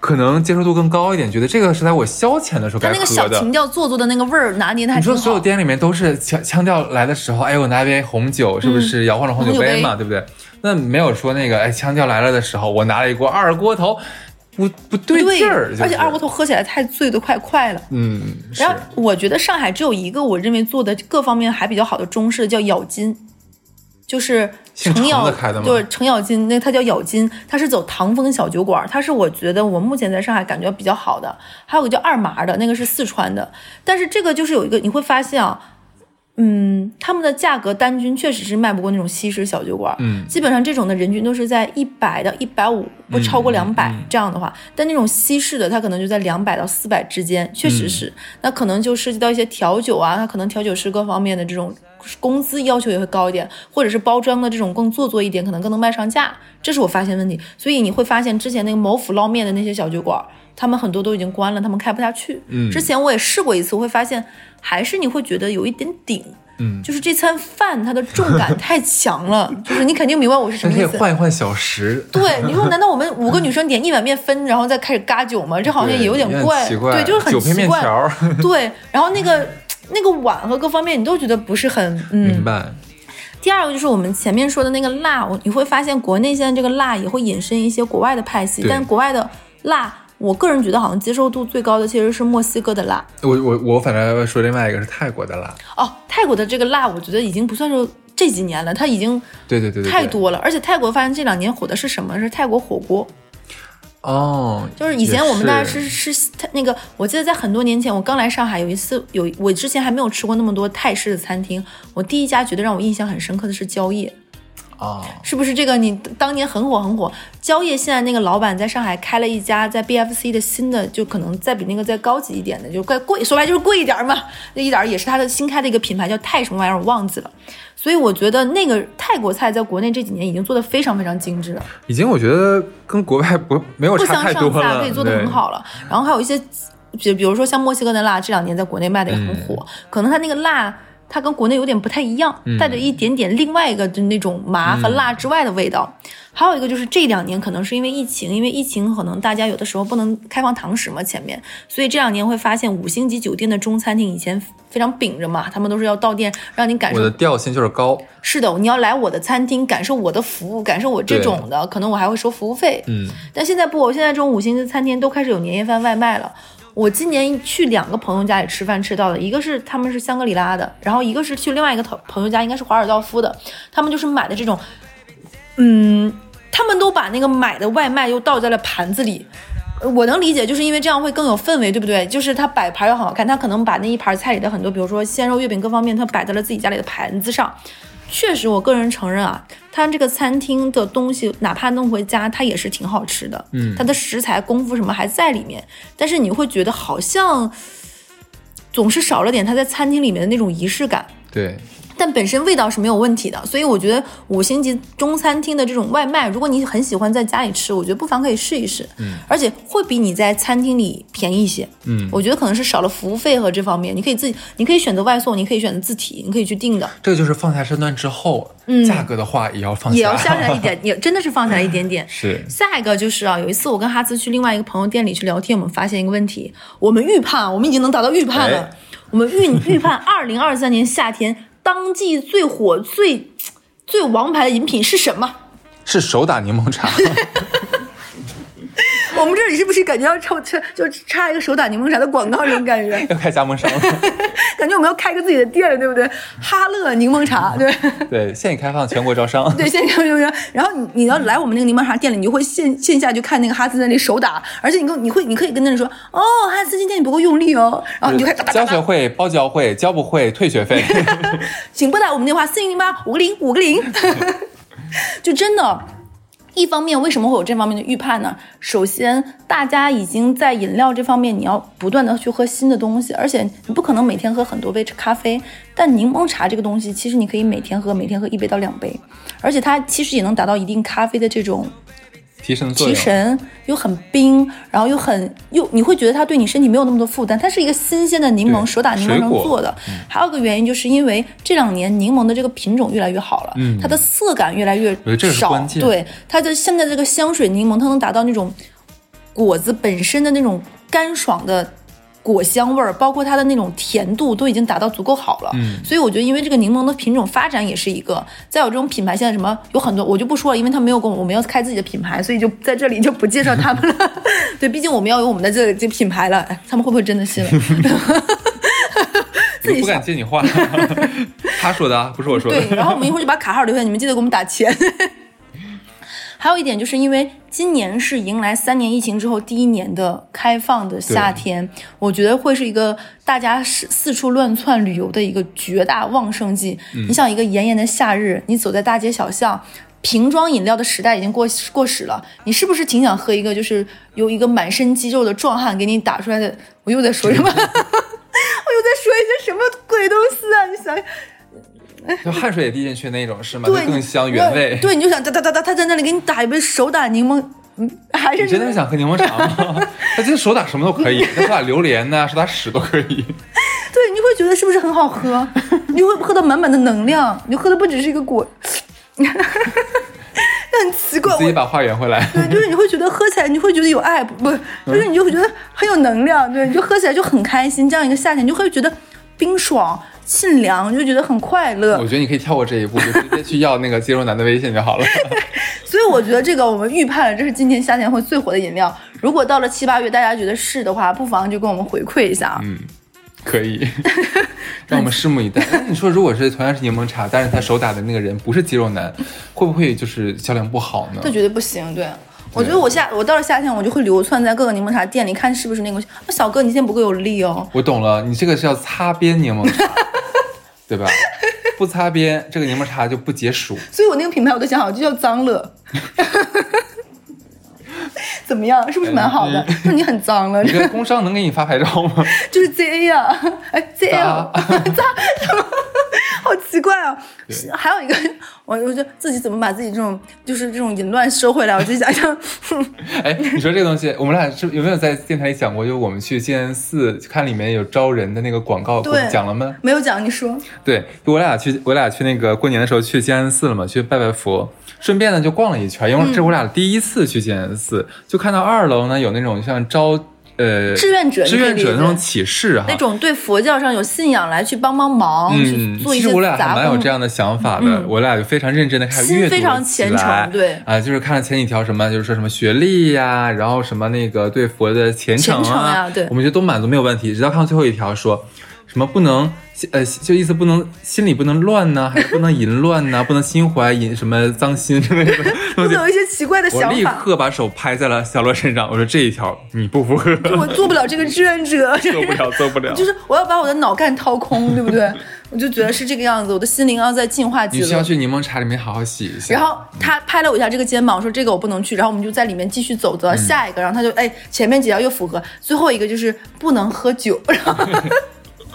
B: 可能接受度更高一点，觉得这个是在我消遣的时候该
A: 它那个小。情调做作的那个味儿拿捏的还挺好。
B: 你说所有店里面都是腔腔调来的时候，哎，我拿一杯红酒，是不是摇晃着红酒杯嘛，对不对？那没有说那个，哎，腔调来了的时候，我拿了一锅二锅头，不不对
A: 对
B: 劲儿，就是
A: 而且二锅头喝起来太醉的快快了。
B: 嗯，
A: 然后我觉得上海只有一个我认为做的各方面还比较好的中式，叫咬金，就是
B: 程
A: 程咬
B: 的开的吗？
A: 对程咬金，那它叫咬金，它是走唐风小酒馆，它是我觉得我目前在上海感觉比较好的。还有个叫二麻的，那个是四川的，但是这个就是有一个你会发现啊。嗯，他们的价格单均确实是卖不过那种西式小酒馆，
B: 嗯。
A: 基本上这种的人均都是在一百到一百五，不超过两百、这样的话，但那种西式的它可能就在两百到四百之间，确实是，那可能就涉及到一些调酒啊，它可能调酒师各方面的这种工资要求也会高一点，或者是包装的这种更做作一点，可能更能卖上价。这是我发现问题。所以你会发现，之前那个某府捞面的那些小酒馆，他们很多都已经关了，他们开不下去。
B: 嗯
A: 之前我也试过一次，我会发现还是你会觉得有一点顶。
B: 嗯，
A: 就是这餐饭它的重感太强了，就是你肯定明白我是什么意思。
B: 换一换小时。
A: 对，你说难道我们 五个女生点一碗面分，然后再开始嘎酒吗？这好像也有点怪，对，就是很奇怪。
B: 面条
A: 对，然后那个那个碗和各方面你都觉得不是很嗯
B: 明。白。
A: 第二个就是我们前面说的那个辣，我你会发现国内现在这个辣也会引申一些国外的派系，
B: 对
A: 但国外的辣，我个人觉得好像接受度最高的其实是墨西哥的辣。
B: 我我我反正要说另外一个是泰国的辣。
A: 哦，泰国的这个辣，我觉得已经不算是这几年了，它已经
B: 对对，对
A: 太多了。而且泰国发现这两年火的是什么？是泰国火锅。
B: 哦，
A: 就是以前我们大家吃吃泰那个，我记得在很多年前，我刚来上海有一次有我之前还没有吃过那么多泰式的餐厅，我第一家觉得让我印象很深刻的是蕉叶。
B: 哦，
A: 是不是这个你当年很火很火？蕉叶现在那个老板在上海开了一家在 BFC 的新的，就可能再比那个再高级一点的，就贵贵，说白就是贵一点嘛。那一点也是他的新开的一个品牌，叫泰什么玩意儿，我忘记了。所以我觉得那个泰国菜在国内这几年已经做得非常非常精致了，
B: 已经我觉得跟国外不没有
A: 不
B: 差
A: 相上下，
B: 太多了，
A: 可以做的很好了。然后还有一些，比比如说像墨西哥的辣，这两年在国内卖的也很火，可能它那个辣。它跟国内有点不太一样，带着一点点另外一个就那种麻和辣之外的味道。还有一个就是这两年可能是因为疫情，因为疫情可能大家有的时候不能开放堂食嘛，前面，所以这两年会发现五星级酒店的中餐厅以前非常秉着嘛，他们都是要到店让你感受
B: 我的调性就是高，
A: 是的，你要来我的餐厅，感受我的服务，感受我这种的，可能我还会收服务费。
B: 嗯，
A: 但现在不，现在这种五星级餐厅都开始有年夜饭外卖了。我今年去两个朋友家里吃饭吃到的，一个是他们是香格里拉的，然后一个是去另外一个朋朋友家，应该是华尔道夫的，他们就是买的这种，嗯，他们都把那个买的外卖又倒在了盘子里。我能理解，就是因为这样会更有氛围，对不对？就是他摆盘要很好看，他可能把那一盘菜里的很多，比如说鲜肉、月饼各方面，他摆在了自己家里的盘子上。确实，我个人承认啊，他这个餐厅的东西，哪怕弄回家，它也是挺好吃的。
B: 嗯
A: 它的食材功夫什么还在里面，但是你会觉得好像总是少了点他在餐厅里面的那种仪式感。
B: 对，
A: 但本身味道是没有问题的，所以我觉得五星级中餐厅的这种外卖，如果你很喜欢在家里吃，我觉得不妨可以试一试。
B: 嗯，
A: 而且会比你在餐厅里便宜一些。
B: 嗯，
A: 我觉得可能是少了服务费和这方面，你可以自己，你可以选择外送，你可以选择自提，你可以去订的，
B: 这个就是放下身段之后，
A: 嗯
B: 价格的话也要放下，。
A: 也要下下来一点，也真的是放下来一点点
B: 是，
A: 下一个就是啊，有一次我跟哈兹去另外一个朋友店里去聊天，我们发现一个问题，我们预判，我们已经能达到预判了
B: 哎，
A: 我们预预判二零二三年夏天当季最火、最最王牌的饮品是什么？
B: 是手打柠檬茶，
A: 我们这里是不是感觉要抽插 就插一个手打柠檬茶的广告这种感觉？
B: 要开加盟商了。
A: 感觉我们要开个自己的店了，对不对？哈乐柠檬茶，对。
B: 对，现已开放全国招商。
A: 对，现已开放全国招商，然后你你要来我们那个柠檬茶店里，你就会线线下就看那个哈斯在那里手打，而且你跟你会你可以跟那人说，哦，哈斯今天你不够用力哦，然后你就开始哒哒哒哒，
B: 交学会包教会，教不会退学费。
A: 请拨打我们电话四零零八五个零五个零，就真的。一方面，为什么会有这方面的预判呢？首先，大家已经在饮料这方面，你要不断的去喝新的东西，而且你不可能每天喝很多杯咖啡。但柠檬茶这个东西，其实你可以每天喝，每天喝一杯到两杯，而且它其实也能达到一定咖啡的这种
B: 提神。
A: 提神，又很冰，然后又很又你会觉得它对你身体没有那么多负担。它是一个新鲜的柠檬，手打柠檬能做的。还有个原因，就是因为这两年柠檬的这个品种越来越好了，
B: 嗯
A: 它的涩感越来越少。对，它的现在这个香水柠檬，它能达到那种果子本身的那种干爽的。果香味儿，包括它的那种甜度，都已经达到足够好了。
B: 嗯
A: 所以我觉得，因为这个柠檬的品种发展也是一个，再有这种品牌，现在什么有很多，我就不说了，因为他没有跟我我们要开自己的品牌，所以就在这里就不介绍他们了。对，毕竟我们要有我们的这这品牌了，哎他们会不会真的信了？自己
B: 不敢
A: 想
B: 接你话，他说的啊，不是我说的。
A: 对，然后我们一会儿就把卡号留下，你们记得给我们打钱。还有一点，就是因为今年是迎来三年疫情之后第一年的开放的夏天，我觉得会是一个大家四四处乱窜旅游的一个绝大旺盛季。你想，一个炎炎的夏日，你走在大街小巷。瓶装饮料的时代已经过过时了，你是不是挺想喝一个就是由一个满身肌肉的壮汉给你打出来的？我又在说什么？我又在说一些什么鬼东西啊！你想想，
B: 就汗水也滴进去那种是吗？
A: 对，
B: 更香原味。
A: 对，你就想哒哒哒哒，他在那里给你打一杯手打柠檬，嗯，还是
B: 你真的是想喝柠檬茶吗？他真手打什么都可以，他手打榴莲呐、手打屎都可以。
A: 对，你会觉得是不是很好喝？你会喝到满满的能量，你喝的不只是一个果，很奇怪。我
B: 自己把话圆回来。
A: 对，就是你会觉得喝起来，你会觉得有爱，不不，就是你就会觉得很有能量，对，你就喝起来就很开心。这样一个夏天，你就会觉得冰爽、沁凉，就觉得很快乐
B: 我。觉得你可以跳过这一步，就直接去要那个肌肉男的微信就好了。
A: 所以我觉得这个我们预判了，这是今年夏天会最火的饮料。如果到了七八月，大家觉得是的话，不妨就跟我们回馈一下啊。
B: 嗯，可以，让我们拭目以待。那你说，如果是同样是柠檬茶，但是他手打的那个人不是肌肉男，会不会就是销量不好呢？
A: 这绝对不行，对。我觉得我夏我到了夏天，我就会流窜在各个柠檬茶店里，看是不是那个啊小哥，你今天不够有力哦。
B: 我懂了，你这个是要擦边柠檬茶，对吧？不擦边，这个柠檬茶就不解暑。
A: 所以我那个品牌我都想好，就叫脏乐。怎么样？是不是蛮好的？说你很脏了，
B: 工商能给你发牌照吗？
A: 就是 ZA 啊，哎 ZL，
B: 脏
A: 脏，好奇怪啊！还有一个，我我就自己怎么把自己这种就是这种淫乱收回来？我自己想想，
B: 哎，你说这个东西，我们俩是有没有在电台里讲过？就我们去静安寺看里面有招人的那个广告，
A: 对
B: 讲了吗？
A: 没有讲，你说
B: 对，我俩去，我俩去那个过年的时候去静安寺了嘛，去拜拜佛，顺便呢就逛了一圈，因为这我俩第一次去静安寺，就看到二楼呢有那种像招呃
A: 志愿者
B: 志愿者那种启示哈，
A: 那种对佛教上有信仰来去帮帮忙，做一些
B: 其实我俩还蛮有这。样的想法的，
A: 嗯。
B: 我俩就非常认真的开始阅读
A: 非常
B: 了起
A: 虔诚
B: 来
A: 对。
B: 啊、就是看了前几条什么，就是说什么学历呀、然后什么那个对佛的虔诚啊，
A: 虔诚呀对。
B: 我们觉得都满足没有问题，直到看到最后一条说。什么不能呃，就意思不能心里不能乱呢，还是不能淫乱呢，不能心怀淫什么脏心之类的东西。
A: 有一些奇怪的
B: 我立
A: 想法，
B: 刻把手拍在了小罗身上，我说这一条你不符合，
A: 我 做不了这个志愿者，
B: 做不了，做不了。
A: 就是我要把我的脑干掏空，对不对？我就觉得是这个样子，我的心灵要在净化。
B: 你需要去柠檬茶里面好好洗一下。
A: 然后他拍了我一下这个肩膀，说这个我不能去，然后我们就在里面继续走，走到下一个，然后他就哎前面几条又符合，最后一个就是不能喝酒，然后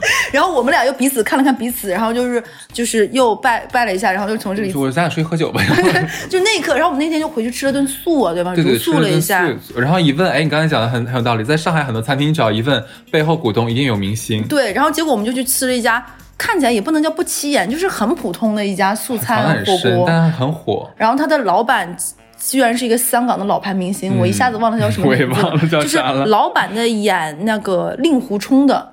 A: 然后我们俩又彼此看了看彼此，然后就是就是又拜拜了一下，然后就从这里
B: 说咱俩出去喝酒吧。
A: 就那一刻，然后我们那天就回去吃了顿素啊，对吧？
B: 对对，
A: 素了一下，
B: 然后一问，哎，你刚才讲的很很有道理，在上海很多餐厅，你只要一问，背后股东一定有明星，
A: 对，然后结果我们就去吃了一家看起来也不能叫不起眼，就是很普通的一家素
B: 藏
A: 餐火锅，
B: 但很火。
A: 然后他的老板居然是一个香港的老牌明星，我一下子忘了叫什么
B: 嗯 我也忘了叫
A: 就是老板的演那个令狐冲的，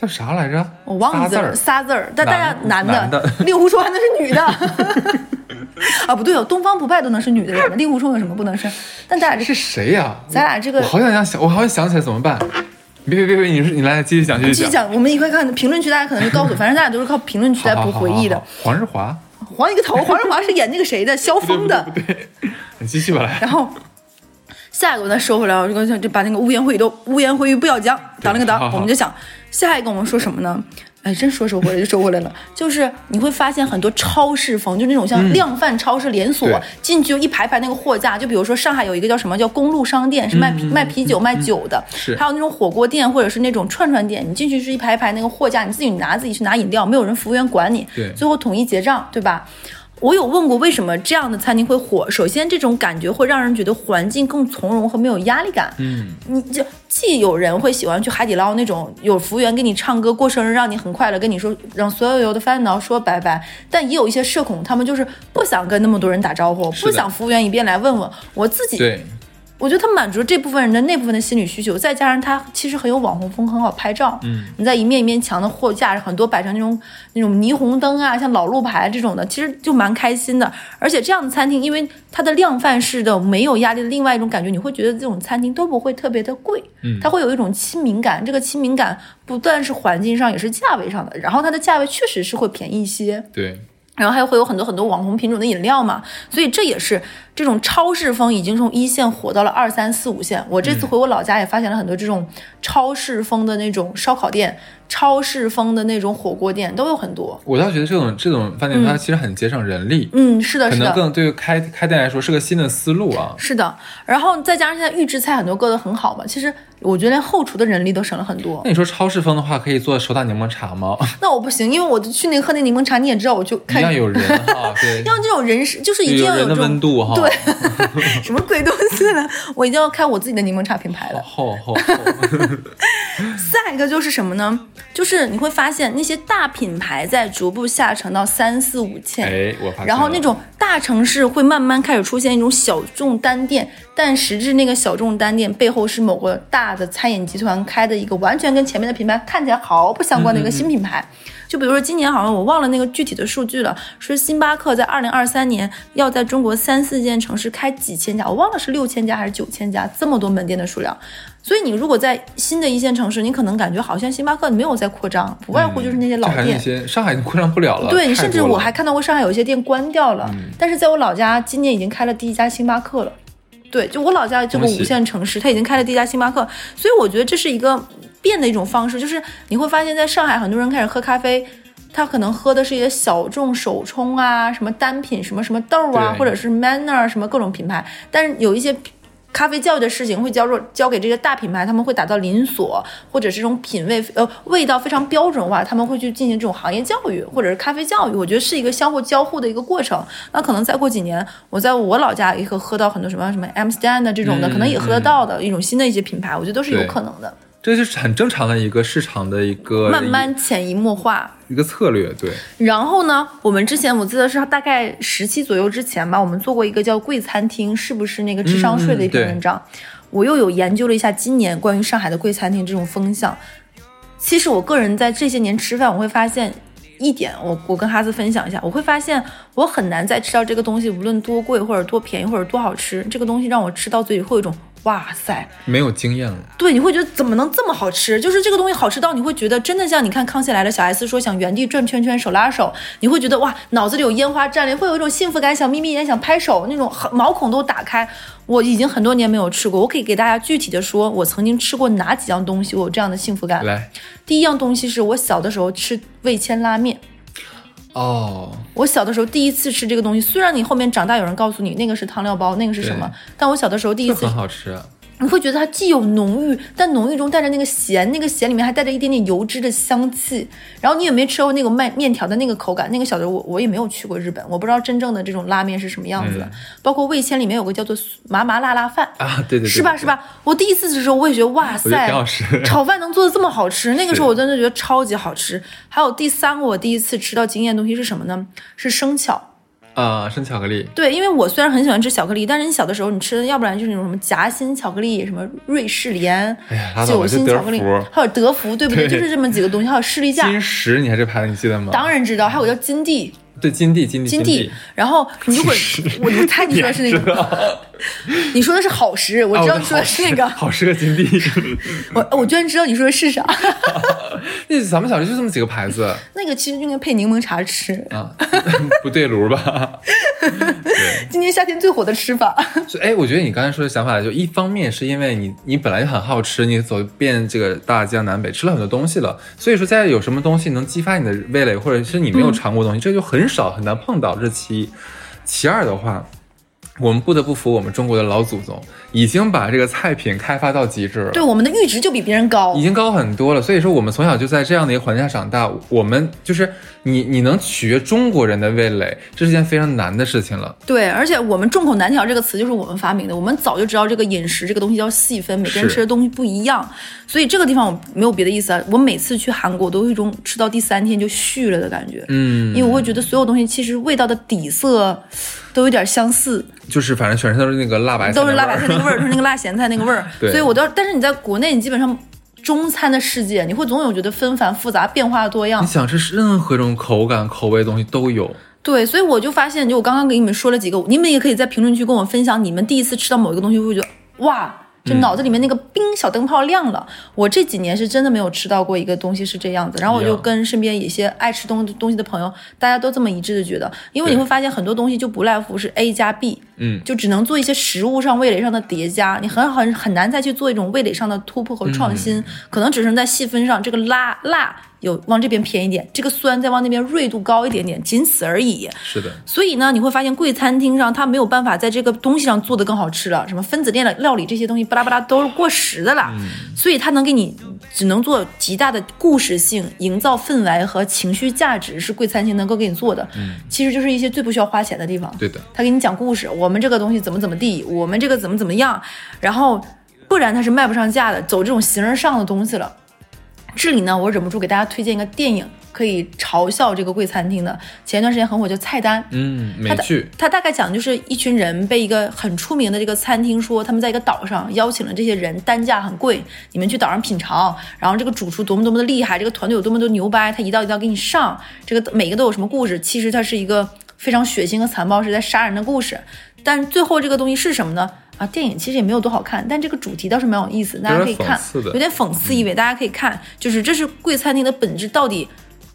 B: 叫啥来着？
A: 我忘了
B: 仨字儿。
A: 仨字儿，但大家
B: 男的
A: 令狐冲还能是女的 啊？不对哦，东方不败都能是女的人，令狐冲有什么不能是？但咱俩这
B: 是谁呀、
A: 咱俩这个
B: 我好想想，我好想想起来怎么办？别别别别，你是你来继续讲，继续讲。
A: 继续讲，我们一块看评论区，大家可能就告诉我，反正咱俩都是靠评论区来补回忆的
B: 好。好好好黄日华，
A: 黄一个头，黄日华是演那个谁的 萧峰的，
B: 你继续吧来。
A: 然后下一个我再收回来，我就跟就把那个污言秽语都污言秽语不要讲，当了个当，我们就想下一个我们说什么呢？哎，真说收回来就收回来了，就是你会发现很多超市风，就那种像量贩超市连锁，
B: 对
A: 进去就一排排那个货架，就比如说上海有一个叫什么叫公路商店，是卖啤、卖啤酒卖酒的，还有那种火锅店或者是那种串串店，你进去是一排排那个货架，你自己拿自己去拿饮料，没有人服务员管你，
B: 对。
A: 最后统一结账，对吧？我有问过为什么这样的餐厅会火，首先这种感觉会让人觉得环境更从容和没有压力感。
B: 嗯，
A: 你就既有人会喜欢去海底捞那种有服务员给你唱歌过生日，让你很快乐，跟你说让所有有的烦恼说拜拜，但也有一些社恐，他们就是不想跟那么多人打招呼，不想服务员一遍来问问我自己。
B: 对，
A: 我觉得他满足了这部分人的那部分的心理需求，再加上他其实很有网红风，很好拍照。
B: 嗯，
A: 你在一面一面墙的货架，很多摆成那种那种霓虹灯啊，像老路牌这种的，其实就蛮开心的。而且这样的餐厅，因为它的量贩式的没有压力的另外一种感觉，你会觉得这种餐厅都不会特别的贵，
B: 嗯
A: 它会有一种亲民感。这个亲民感不但是环境上，也是价位上的，然后它的价位确实是会便宜一些。
B: 对，
A: 然后还会有很多很多网红品种的饮料嘛，所以这也是这种超市风已经从一线火到了二三四五线。我这次回我老家也发现了很多这种超市风的那种烧烤店、超市风的那种火锅店都有很多。
B: 我倒觉得这种这种饭店它其实很节省人力，
A: 嗯，是的，
B: 可
A: 是的。
B: 能更对于开开店来说是个新的思路啊。
A: 是的，然后再加上现在预制菜很多做的很好嘛，其实我觉得连后厨的人力都省了很多。
B: 那你说超市风的话，可以做手打柠檬茶吗？
A: 那我不行，因为我去那喝那柠檬茶，你也知道，我就
B: 一
A: 看
B: 定要有人哈，对，
A: 要这种人是，就是一定要有这种
B: 温度哈，
A: 对，什么鬼东西呢？我一定要开我自己的柠檬茶品牌了。
B: 厚厚厚，
A: 再 一个就是什么呢？就是你会发现那些大品牌在逐步下沉到三四五线，
B: 哎，我发现了，
A: 然后那种大城市会慢慢开始出现一种小众单店，但实质那个小众单店背后是某个大的餐饮集团开的一个完全跟前面的品牌看起来毫不相关的一个新品牌。就比如说今年好像我忘了那个具体的数据了，说星巴克在二零二三年要在中国三四线城市开几千家，我忘了是六千家还是九千家，这么多门店的数量。所以你如果在新的一线城市，你可能感觉好像星巴克没有在扩张，不外乎就是那些老店
B: 上海已经扩张不了了，
A: 对，
B: 太
A: 甚至我还看到过上海有一些店关掉了，但是在我老家今年已经开了第一家星巴克了。对，就我老家这个五线城市，它已经开了第一家星巴克，所以我觉得这是一个变的一种方式，就是你会发现在上海很多人开始喝咖啡。他可能喝的是一些小众手冲啊，什么单品，什么什么豆啊，或者是 Manner 什么各种品牌，但是有一些咖啡教育的事情会交入交给这些大品牌，他们会打造连锁，或者是这种品味呃味道非常标准化，他们会去进行这种行业教育或者是咖啡教育，我觉得是一个相互交互的一个过程。那可能再过几年，我在我老家也会喝到很多什么什么 Amsterdam 的这种的，
B: 嗯
A: 可能也喝得到的一种新的一些品牌，我觉得都是有可能的，
B: 这就是很正常的一个市场的一个
A: 慢慢潜移默化。
B: 一个策略，对，
A: 然后呢，我们之前我记得是大概十期左右之前吧，我们做过一个叫“贵餐厅”，是不是那个智商税的一篇文章？我又有研究了一下今年关于上海的贵餐厅这种风向。其实我个人在这些年吃饭，我会发现一点，我我跟哈斯分享一下，我会发现我很难再吃到这个东西，无论多贵或者多便宜或者多好吃，这个东西让我吃到嘴里会有一种哇塞，
B: 没有经验了，
A: 对，你会觉得怎么能这么好吃？就是这个东西好吃到你会觉得真的像你看《康熙来了》，小 S 说想原地转圈圈手拉手，你会觉得哇，脑子里有烟花炸裂，会有一种幸福感，想眯眯眼想拍手，那种很毛孔都打开。我已经很多年没有吃过，我可以给大家具体的说，我曾经吃过哪几样东西，我有这样的幸福感。
B: 来，
A: 第一样东西是我小的时候吃味千拉面。
B: 哦，
A: 我小的时候第一次吃这个东西，虽然你后面长大有人告诉你那个是汤料包，那个是什么，但我小的时候第一次
B: 很好吃，
A: 你会觉得它既有浓郁，但浓郁中带着那个咸，那个咸里面还带着一点点油脂的香气。然后你也没有吃过那个面面条的那个口感？那个小的我我也没有去过日本，我不知道真正的这种拉面是什么样子的。
B: 嗯
A: 包括味千里面有个叫做麻麻辣辣饭。
B: 啊，对对对，
A: 是吧？是？吧？我第一次吃的时候，我也觉得哇塞炒饭能做的这么好吃，那个时候我真的觉得超级好吃。还有第三个，我第一次吃到惊艳的东西是什么呢？是生巧。
B: 啊，生巧克力，
A: 对，因为我虽然很喜欢吃巧克力，但是你小的时候你吃的，要不然就是那种什么夹心巧克力，什么瑞士莲、
B: 哎呀，拉倒
A: 酒
B: 吧，就德
A: 心巧克力
B: 芙，
A: 还有德芙，对不对？
B: 对
A: 就是这么几个东西，还有士力架，
B: 金石，你还这牌子你记得吗？
A: 当然知道，还有叫金地，
B: 对，金地，金地，
A: 金
B: 地
A: 地。，然后你如果 我我猜你说的是那个，你说的是好时，我
B: 啊
A: 知道你说的是那个，
B: 好吃个金地。
A: 我我居然知道你说的是啥，
B: 那咱们小时候就这么几个牌子
A: 那个其实就应该配柠檬茶吃，
B: 啊，不对炉吧？
A: 今年夏天最火的吃法。
B: 哎，我觉得你刚才说的想法，就一方面是因为你你本来就很好吃，你走遍这个大江南北，吃了很多东西了，所以说在有什么东西能激发你的味蕾，或者是你没有尝过的东西，这就很少很难碰到，这其一。其二的话，我们不得不服我们中国的老祖宗，已经把这个菜品开发到极致了。
A: 对，我们的阈值就比别人高
B: 已。经高很多了，所以说我们从小就在这样的一个环境下长大，我们就是你你能取悦中国人的味蕾，这是件非常难的事情了。
A: 对，而且我们众口难调这个词就是我们发明的，我们早就知道这个饮食这个东西要细分，每个人吃的东西不一样，所以这个地方我没有别的意思啊。我每次去韩国，我都有一种吃到第三天就续了的感觉，
B: 嗯，
A: 因为我会觉得所有东西其实味道的底色都有点相似，
B: 就是反正全身都是那个辣白菜
A: 都是辣白菜那个味儿，就是那个辣咸菜那个味儿，
B: 对
A: 所以我都要。但是你在国内，你基本上中餐的世界，你会总有觉得纷繁复杂、变化多样
B: 你。想吃任何一种口感、口味的东西都有。
A: 对，所以我就发现，就我刚刚给你们说了几个，你们也可以在评论区跟我分享，你们第一次吃到某一个东西会觉得哇，就脑子里面那个冰小灯泡亮了。我这几年是真的没有吃到过一个东西是这样子，然后我就跟身边一些爱吃东东西的朋友，大家都这么一致的觉得，因为你会发现很多东西就不赖乎是 A 加 B，
B: 嗯，
A: 就只能做一些食物上味蕾上的叠加，你很很很难再去做一种味蕾上的突破和创新，可能只是在细分上这个辣辣。有往这边偏一点，这个酸再往那边锐度高一点点，仅此而已。
B: 是的，
A: 所以呢，你会发现贵餐厅上它没有办法在这个东西上做的更好吃了，什么分子料料理这些东西巴拉巴拉都是过时的了。
B: 嗯，
A: 所以它能给你只能做极大的故事性，营造氛围和情绪价值是贵餐厅能够给你做的。
B: 嗯，
A: 其实就是一些最不需要花钱的地方。
B: 对的，
A: 他给你讲故事，我们这个东西怎么怎么地，我们这个怎么怎么样，然后不然它是卖不上价的，走这种形而上的东西了。这里呢，我忍不住给大家推荐一个电影，可以嘲笑这个贵餐厅的。前一段时间很火，叫《菜单》。
B: 嗯，美剧。
A: 它大概讲的就是一群人被一个很出名的这个餐厅说，他们在一个岛上邀请了这些人，单价很贵，你们去岛上品尝。然后这个主厨多么多么的厉害，这个团队有多么多牛掰，他一道一道给你上。这个每个都有什么故事？其实它是一个非常血腥和残暴，是在杀人的故事。但最后这个东西是什么呢？啊，电影其实也没有多好看，但这个主题倒是蛮有意思，大家可以看，有点讽刺意味，大家可以看，就是这是贵餐厅的本质，到底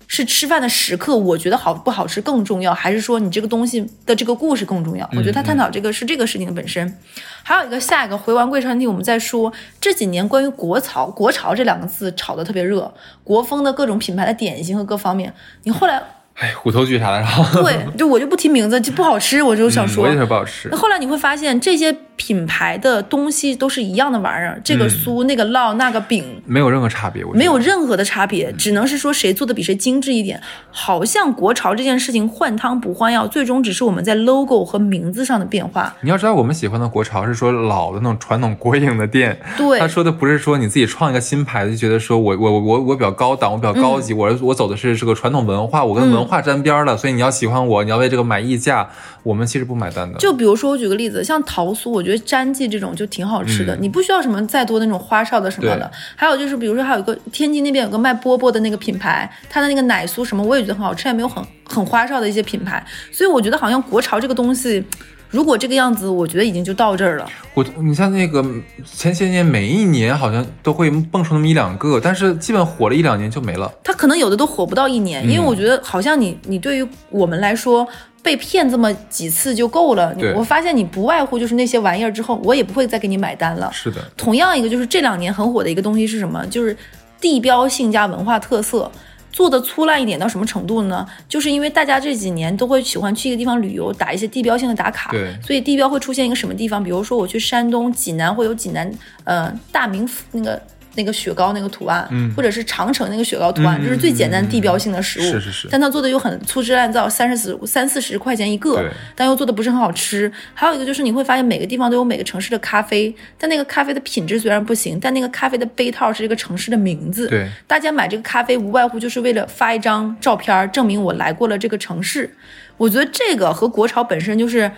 A: 是吃饭的时刻，我觉得好不好吃更重要，还是说你这个东西的这个故事更重要？我觉得他探讨这个是这个事情的本身。还有一个下一个回完贵餐厅，我们再说这几年关于国潮，国潮这两个字炒得特别热，国风的各种品牌的点心和各方面，你后来。
B: 哎，虎头驹啥的，然 后
A: 对，就我就不提名字，就不好吃，我就想说，
B: 我也是不好吃。
A: 那后来你会发现，这些品牌的东西都是一样的玩意儿，这个酥，那个烙，那个饼，
B: 没有任何差别，
A: 没有任何的差别，只能是说谁做的比谁精致一点。好像国潮这件事情换汤不换药，最终只是我们在 logo 和名字上的变化。
B: 你要知道，我们喜欢的国潮是说老的那种传统国营的店，
A: 对，
B: 他说的不是说你自己创一个新牌子，就觉得说我我我我比较高档，我比较高级，我我走的是这个传统文化，我跟文化沾边了。所以你要喜欢我，你要为这个买溢价，我们其实不买单的。
A: 就比如说，我举个例子，像桃酥，我觉得詹记这种就挺好吃的，你不需要什么再多那种花哨的什么的。还有就是，比如说还有一个天津那边有个卖波波的那个品牌，它的那个奶酥什么，我也觉得很好吃，也没有很很花哨的一些品牌。所以我觉得好像国潮这个东西。如果这个样子，我觉得已经就到这儿了。
B: 我，你像那个前些年，每一年好像都会蹦出那么一两个，但是基本火了一两年就没了。
A: 它可能有的都火不到一年，因为我觉得好像你，你对于我们来说，被骗这么几次就够了。我发现你不外乎就是那些玩意儿之后，我也不会再给你买单了。
B: 是的。
A: 同样一个就是这两年很火的一个东西是什么？就是地标性加文化特色。做的粗烂一点到什么程度呢？就是因为大家这几年都会喜欢去一个地方旅游，打一些地标性的打卡，
B: 对，
A: 所以地标会出现一个什么地方？比如说我去山东济南，会有济南，呃，大名府那个。那个雪糕那个图案，
B: 嗯，
A: 或者是长城那个雪糕图案，这是最简单地标性的食物，
B: 是是是。
A: 但它做的又很粗制滥造，三十四三四十块钱一个，但又做的不是很好吃。还有一个就是你会发现每个地方都有每个城市的咖啡，但那个咖啡的品质虽然不行，但那个咖啡的杯套是这个城市的名字。
B: 对，
A: 大家买这个咖啡无外乎就是为了发一张照片，证明我来过了这个城市。我觉得这个和国潮本身就是，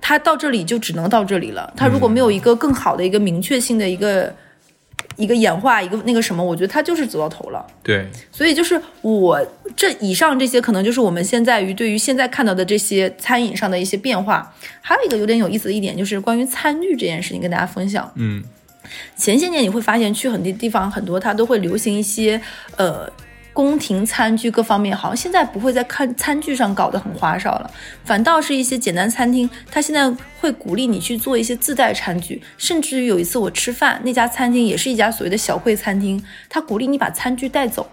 A: 它到这里就只能到这里了。它如果没有一个更好的一个明确性的一个。一个演化，一个那个什么，我觉得他就是走到头了。
B: 对，
A: 所以就是我这以上这些，可能就是我们现在于对于现在看到的这些餐饮上的一些变化。还有一个有点有意思的一点，就是关于餐具这件事情，跟大家分享。
B: 嗯，
A: 前些年你会发现去很多地方，很多它都会流行一些呃。宫廷餐具各方面，好像现在不会在看餐具上搞得很花哨了，反倒是一些简单餐厅，他现在会鼓励你去做一些自带餐具，甚至于有一次我吃饭，那家餐厅也是一家所谓的小会餐厅，他鼓励你把餐具带走。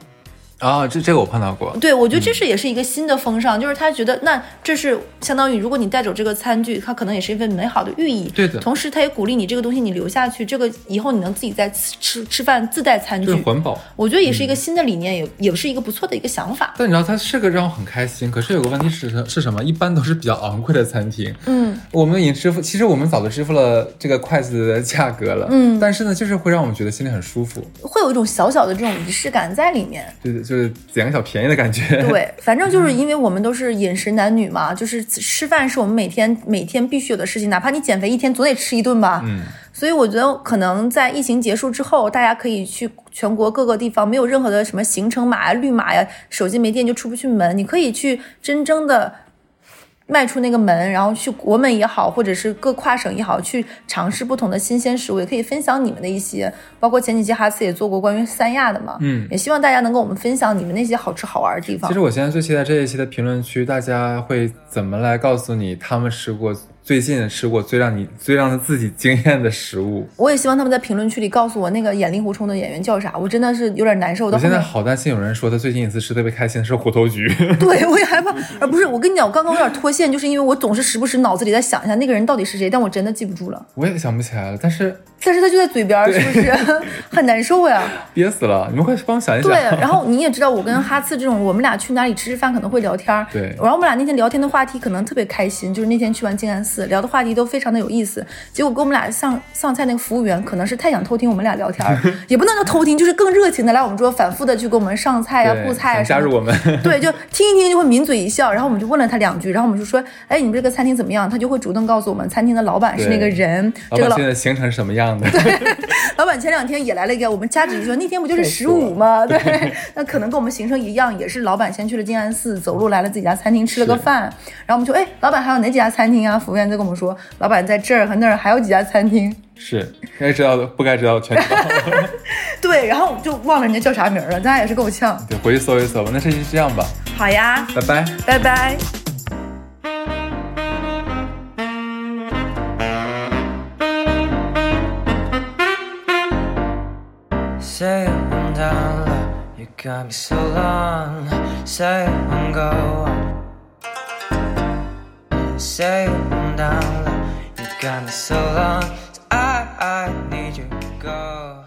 B: 啊，这这个我碰到过。
A: 对，我觉得这是也是一个新的风尚，就是他觉得那这是相当于，如果你带走这个餐具，它可能也是一份美好的寓意。
B: 对的。
A: 同时，他也鼓励你这个东西你留下去，这个以后你能自己在吃吃饭自带餐具，
B: 环保。
A: 我觉得也是一个新的理念，也也是一个不错的一个想法。
B: 但你知道，它是个让我很开心，可是有个问题是是什么？一般都是比较昂贵的餐厅。
A: 嗯。
B: 我们已经支付，其实我们早就支付了这个筷子的价格了。嗯。但是呢，就是会让我们觉得心里很舒服，
A: 会有一种小小的这种仪式感在里面。
B: 对对，就是捡个小。便宜的感觉，
A: 对，反正就是因为我们都是饮食男女嘛，就是吃饭是我们每天每天必须有的事情，哪怕你减肥一天总得吃一顿吧。
B: 嗯，
A: 所以我觉得可能在疫情结束之后，大家可以去全国各个地方，没有任何的什么行程码呀、绿码呀，手机没电就出不去门，你可以去真正的迈出那个门，然后去国门也好，或者是各跨省也好，去尝试不同的新鲜食物，也可以分享你们的一些，包括前几期哈斯也做过关于三亚的嘛，
B: 嗯
A: 也希望大家能跟我们分享你们那些好吃好玩的地方
B: 其实。我现在最期待这一期的评论区，大家会怎么来告诉你他们吃过最近吃过最让你最让他自己惊艳的食物？
A: 我也希望他们在评论区里告诉我那个演令狐冲的演员叫啥，我真的是有点难受。
B: 我现在好担心有人说他最近一次吃特别开心的是虎头局。
A: 对我也害怕，而不是我跟你讲，我刚刚有点脱线，就是因为我总是时不时脑子里在想一下那个人到底是谁，但我真的记不住了。
B: 我也想不起来了，但是
A: 但是他就在嘴边，是不是 很难受呀？
B: 憋死了。你们快帮我想一想。
A: 对，然后你也知道，我跟哈次这种，我们俩去哪里吃吃饭可能会聊天。
B: 对
A: 然后我们俩那天聊天的话题可能特别开心，就是那天去完静安寺聊的话题都非常的有意思。结果跟我们俩上上菜那个服务员可能是太想偷听我们俩聊天，也不能叫偷听，就是更热情的来我们桌反复的去给我们上菜啊、
B: 对
A: 布菜啊。
B: 加入我们。
A: 对，就听一听就会抿嘴一笑，然后我们就问了他两句，然后我们就说，哎，你们这个餐厅怎么样？他就会主动告诉我们，餐厅的老板是那个人，这个老
B: 板现在行程是什么样的？
A: 老板前两天也来了一个，我们掐指一算，那天不就是十五吗？对，那可能跟我们行程一样，也是老板先去了静安寺，走路来了自己家餐厅吃了个饭，然后我们就哎，老板还有哪几家餐厅啊？服务员就跟我们说，老板在这儿和那儿还有几家餐厅。
B: 是该知道的不该知道的全知道。
A: 对，然后我就忘了人家叫啥名儿了，咱俩也是够呛。
B: 对，回去搜一搜吧。那这期这样吧，
A: 好呀，
B: 拜拜。
A: 拜拜。
C: Say one dollar, you got me so long. Say one go. Say one dollar, you got me so long. I, I need you to go.